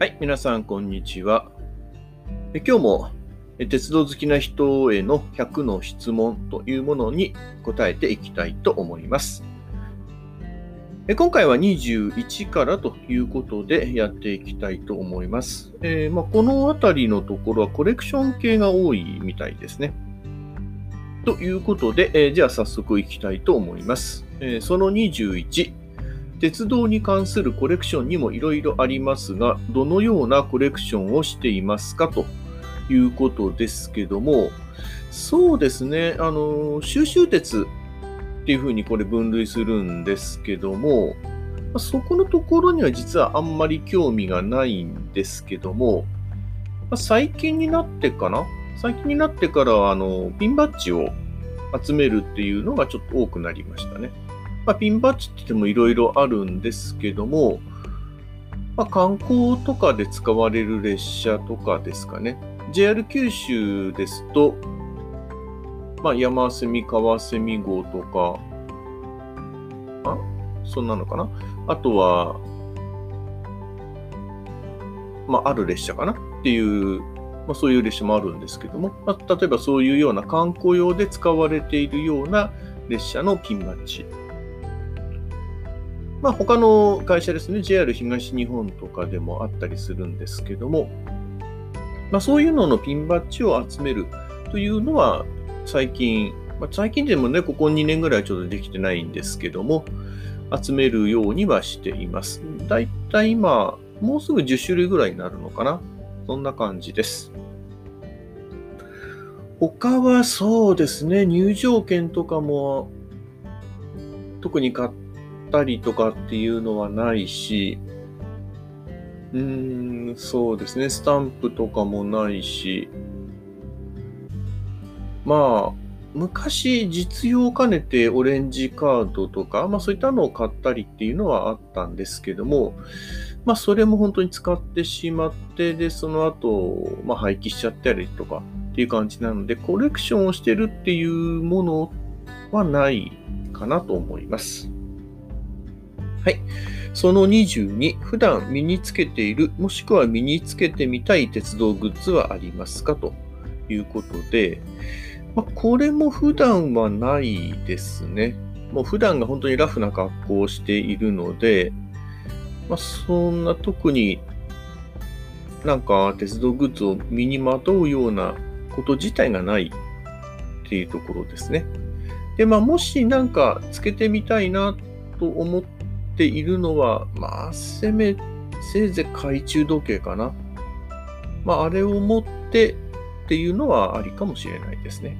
はい、皆さん、こんにちは。今日も鉄道好きな人への100の質問というものに答えていきたいと思います。え今回は21からということでやっていきたいと思います。えーまあ、このあたりのところはコレクション系が多いみたいですね。ということで、えーじゃあ早速いきたいと思います。えーその21。鉄道に関するコレクションにもいろいろありますが、どのようなコレクションをしていますかということですけども、そうですね、あの、収集鉄っていうふうにこれ分類するんですけども、そこのところには実はあんまり興味がないんですけども、最近になってかな最近になってからあのピンバッジを集めるっていうのがちょっと多くなりましたね。まあ、ピンバッジって言ってもいろいろあるんですけども、まあ、観光とかで使われる列車とかですかね。JR 九州ですと、まあ、山蝉、川蝉号とか、あそんなのかな？あとは、まあ、ある列車かな？っていう、まあ、そういう列車もあるんですけども、まあ、例えばそういうような観光用で使われているような列車のピンバッジ。まあ、他の会社ですね、JR 東日本とかでもあったりするんですけども、まあ、そういうののピンバッジを集めるというのは、最近、まあ、最近でもね、ここ2年ぐらいちょっとできてないんですけども、集めるようにはしています。だいたい今、もうすぐ10種類ぐらいになるのかなそんな感じです。他はそうですね、入場券とかも、特に買ったりとかっていうのはないし、うーん、そうですね、スタンプとかもないし、まあ、昔実用兼ねてオレンジカードとか、まあそういったのを買ったりっていうのはあったんですけども、まあそれも本当に使ってしまって、で、その後、まあ廃棄しちゃったりとかっていう感じなので、コレクションをしてるっていうものはないかなと思います。はい。その22、普段身につけている、もしくは身につけてみたい鉄道グッズはありますか？ということで、まあ、これも普段はないですね。もう普段が本当にラフな格好をしているので、まあ、そんな特になんか鉄道グッズを身にまとうようなこと自体がないっていうところですね。で、まあ、もしなんかつけてみたいなと思っているのは、まあ、せめ、せいぜい懐中時計かな。まあ、あれを持ってっていうのはありかもしれないですね。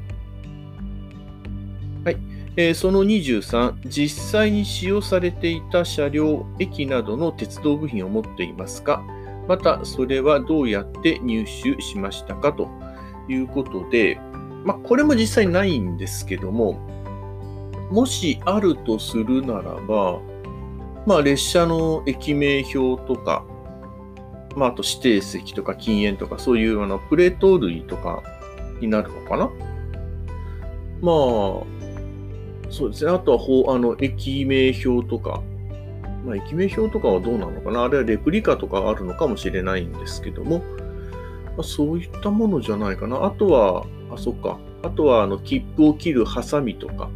はい。えーその23、実際に使用されていた車両、駅などの鉄道部品を持っていますかまた、それはどうやって入手しましたかということで、まあ、これも実際ないんですけども、もしあるとするならば、まあ、列車の駅名表とか、まあ、あと指定席とか禁煙とか、そういうあのプレート類とかになるのかな？まあ、そうですね。あとは、あの、駅名表とか、まあ、駅名表とかはどうなのかな？あれはレプリカとかあるのかもしれないんですけども、まあ、そういったものじゃないかな。あとは、あ、そっか。あとは、あの、切符を切るハサミとか、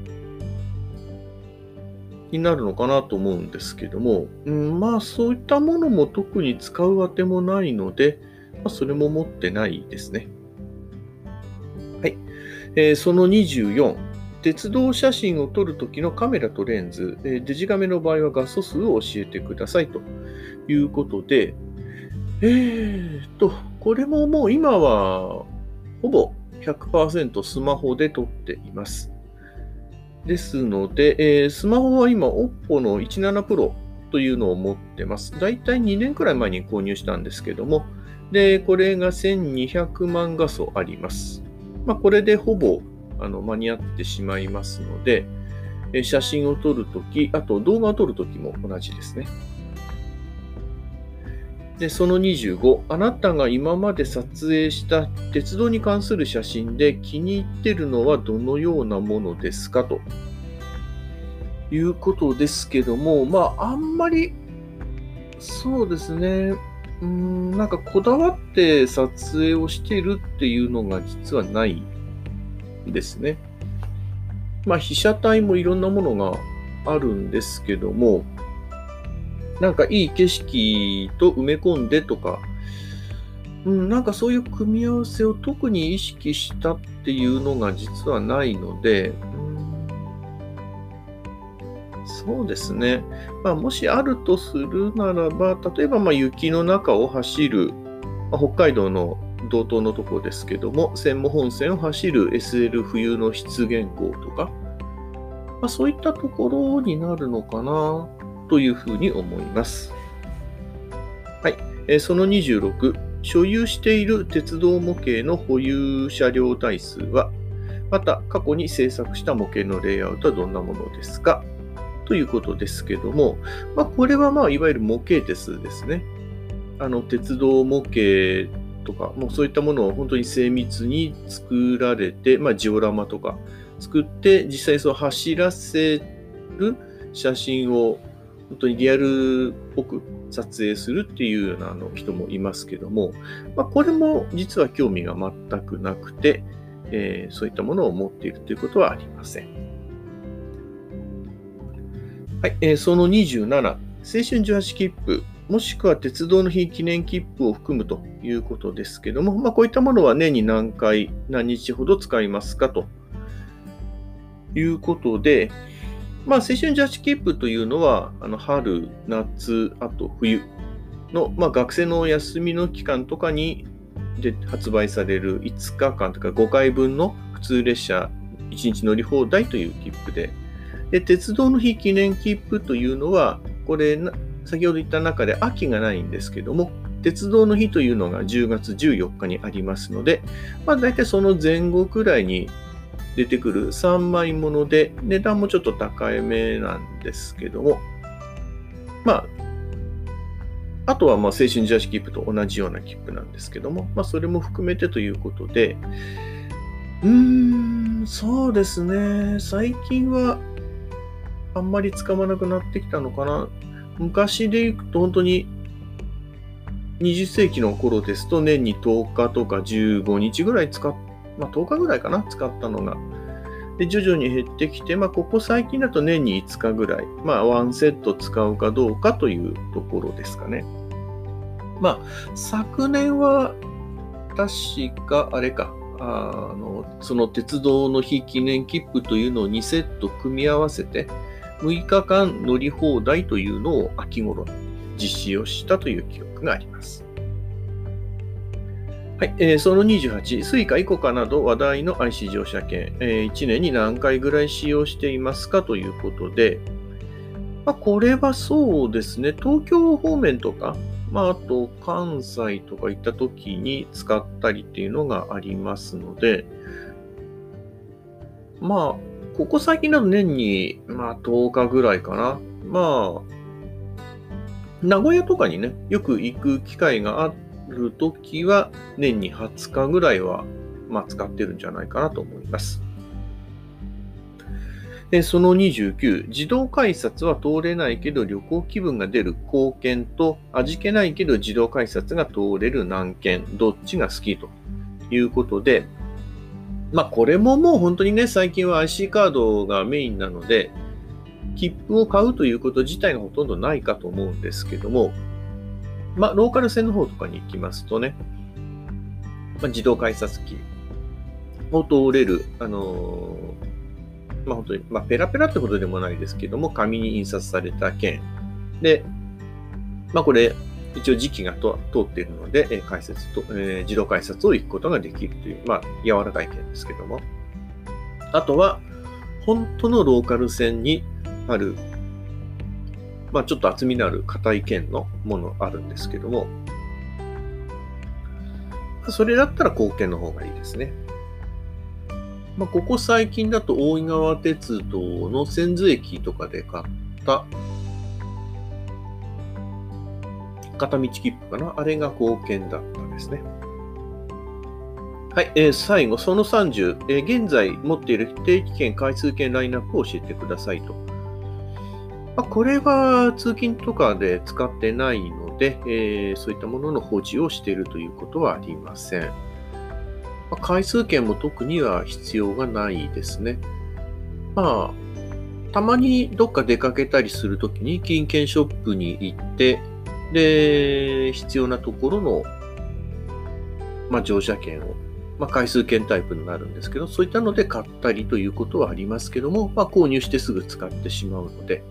になるのかなと思うんですけども、うん、まあそういったものも特に使うあてもないので、まあ、それも持ってないですね。はい。えーその24、鉄道写真を撮るときのカメラとレンズ、えーデジカメの場合は画素数を教えてくださいということで、えーっと、これももう今はほぼ100%スマホで撮っています。ですので、えースマホは今、OPPO の17 Pro というのを持ってます。だいたい2年くらい前に購入したんですけども、で、これが1200万画素あります。まあ、これでほぼあの間に合ってしまいますので、写真を撮るとき、あと動画を撮るときも同じですね。で、その25、あなたが今まで撮影した鉄道に関する写真で気に入ってるのはどのようなものですか？と。いうことですけども、まあ、あんまり、そうですね、うん、なんかこだわって撮影をしてるっていうのが実はないですね。まあ被写体もいろんなものがあるんですけども、なんかいい景色と埋め込んでとか、うん、なんかそういう組み合わせを特に意識したっていうのが実はないので、そうですね。まあ、もしあるとするならば、例えばま雪の中を走る、まあ、北海道の道東のとこですけども、専門本線を走る SL 冬の湿原港とか、まあ、そういったところになるのかな。というふうに思います。はい。え、その26。所有している鉄道模型の保有車両台数は、また過去に制作した模型のレイアウトはどんなものですか？ということですけども、まあ、これはまあいわゆる模型鉄ですね。あの鉄道模型とか、もうそういったものを本当に精密に作られて、まあ、ジオラマとか作って、実際そう走らせる写真を本当にリアルっぽく撮影するっていうようなあの人もいますけども、まあ、これも実は興味が全くなくて、えー、そういったものを持っているということはありません。はい、えー、その27、青春18切符、もしくは鉄道の日記念切符を含むということですけども、まあ、こういったものは年に何回、何日ほど使いますかということで、まあ、青春ジャッジ切符というのは、あの春、夏、あと冬の、まあ、学生の休みの期間とかにで発売される5日間とか5回分の普通列車1日乗り放題という切符で、で鉄道の日記念切符というのは、これ、先ほど言った中で秋がないんですけども、鉄道の日というのが10月14日にありますので、まあ、大体その前後くらいに出てくる3枚もので、値段もちょっと高めなんですけども、まあ、あとはまあ青春ジャージ切符と同じような切符なんですけども、まあ、それも含めてということで、うーん、そうですね。最近はあんまり使わなくなってきたのかな。昔でいくと本当に20世紀の頃ですと年に10日とか15日ぐらい使っまあ、10日ぐらいかな、使ったのが。で、徐々に減ってきて、まあ、ここ最近だと年に5日ぐらい、まあ、ワンセット使うかどうかというところですかね。まあ、昨年は、確か、あれか、あの、その鉄道の日記念切符というのを2セット組み合わせて、6日間乗り放題というのを秋頃に実施をしたという記憶があります。はい、えー、その28、 Suica、ICOCA など話題の IC 乗車券、えー、1年に何回ぐらい使用していますかということで、まあ、これはそうですね、東京方面とか、まあ、あと関西とか行った時に使ったりっていうのがありますので、まあ、ここ最近だと年に、まあ、10日ぐらいかな。まあ、名古屋とかにね、よく行く機会があってるときは年に20日ぐらいは、まあ、使ってるんじゃないかなと思います。でその29、自動改札は通れないけど旅行気分が出る貢献と、味気ないけど自動改札が通れる難件、どっちが好きということで、まあこれももう本当にね、最近は IC カードがメインなので、切符を買うということ自体がほとんどないかと思うんですけども、まあ、ローカル線の方とかに行きますとね、まあ、自動改札機を通れる、あのー、まあ、本当に、まあ、ペラペラってことでもないですけども、紙に印刷された券で、まあ、これ、一応時期が通っているので、えー、改札と、えー、自動改札を行くことができるという、まあ、柔らかい券ですけども。あとは、本当のローカル線にあるまあ、ちょっと厚みのある硬い剣のものあるんですけども、それだったら後剣の方がいいですね。まあ、ここ最近だと大井川鉄道の千頭駅とかで買った片道切符かなあれが後剣だったんですね。はい、えー、最後、その30、えー、現在持っている定期券、回数券ラインナップを教えてくださいと。まあ、これは通勤とかで使ってないので、えー、そういったものの保持をしているということはありません。まあ、回数券も特には必要がないですね。まあ、たまにどっか出かけたりするときに金券ショップに行って、で、必要なところの、まあ、乗車券を、まあ、回数券タイプになるんですけど、そういったので買ったりということはありますけども、まあ、購入してすぐ使ってしまうので、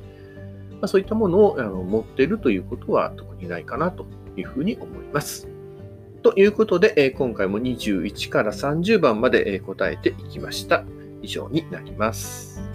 まあ、そういったものを持っているということは特にないかなというふうに思います。ということで、今回も21から30番まで、答えていきました。以上になります。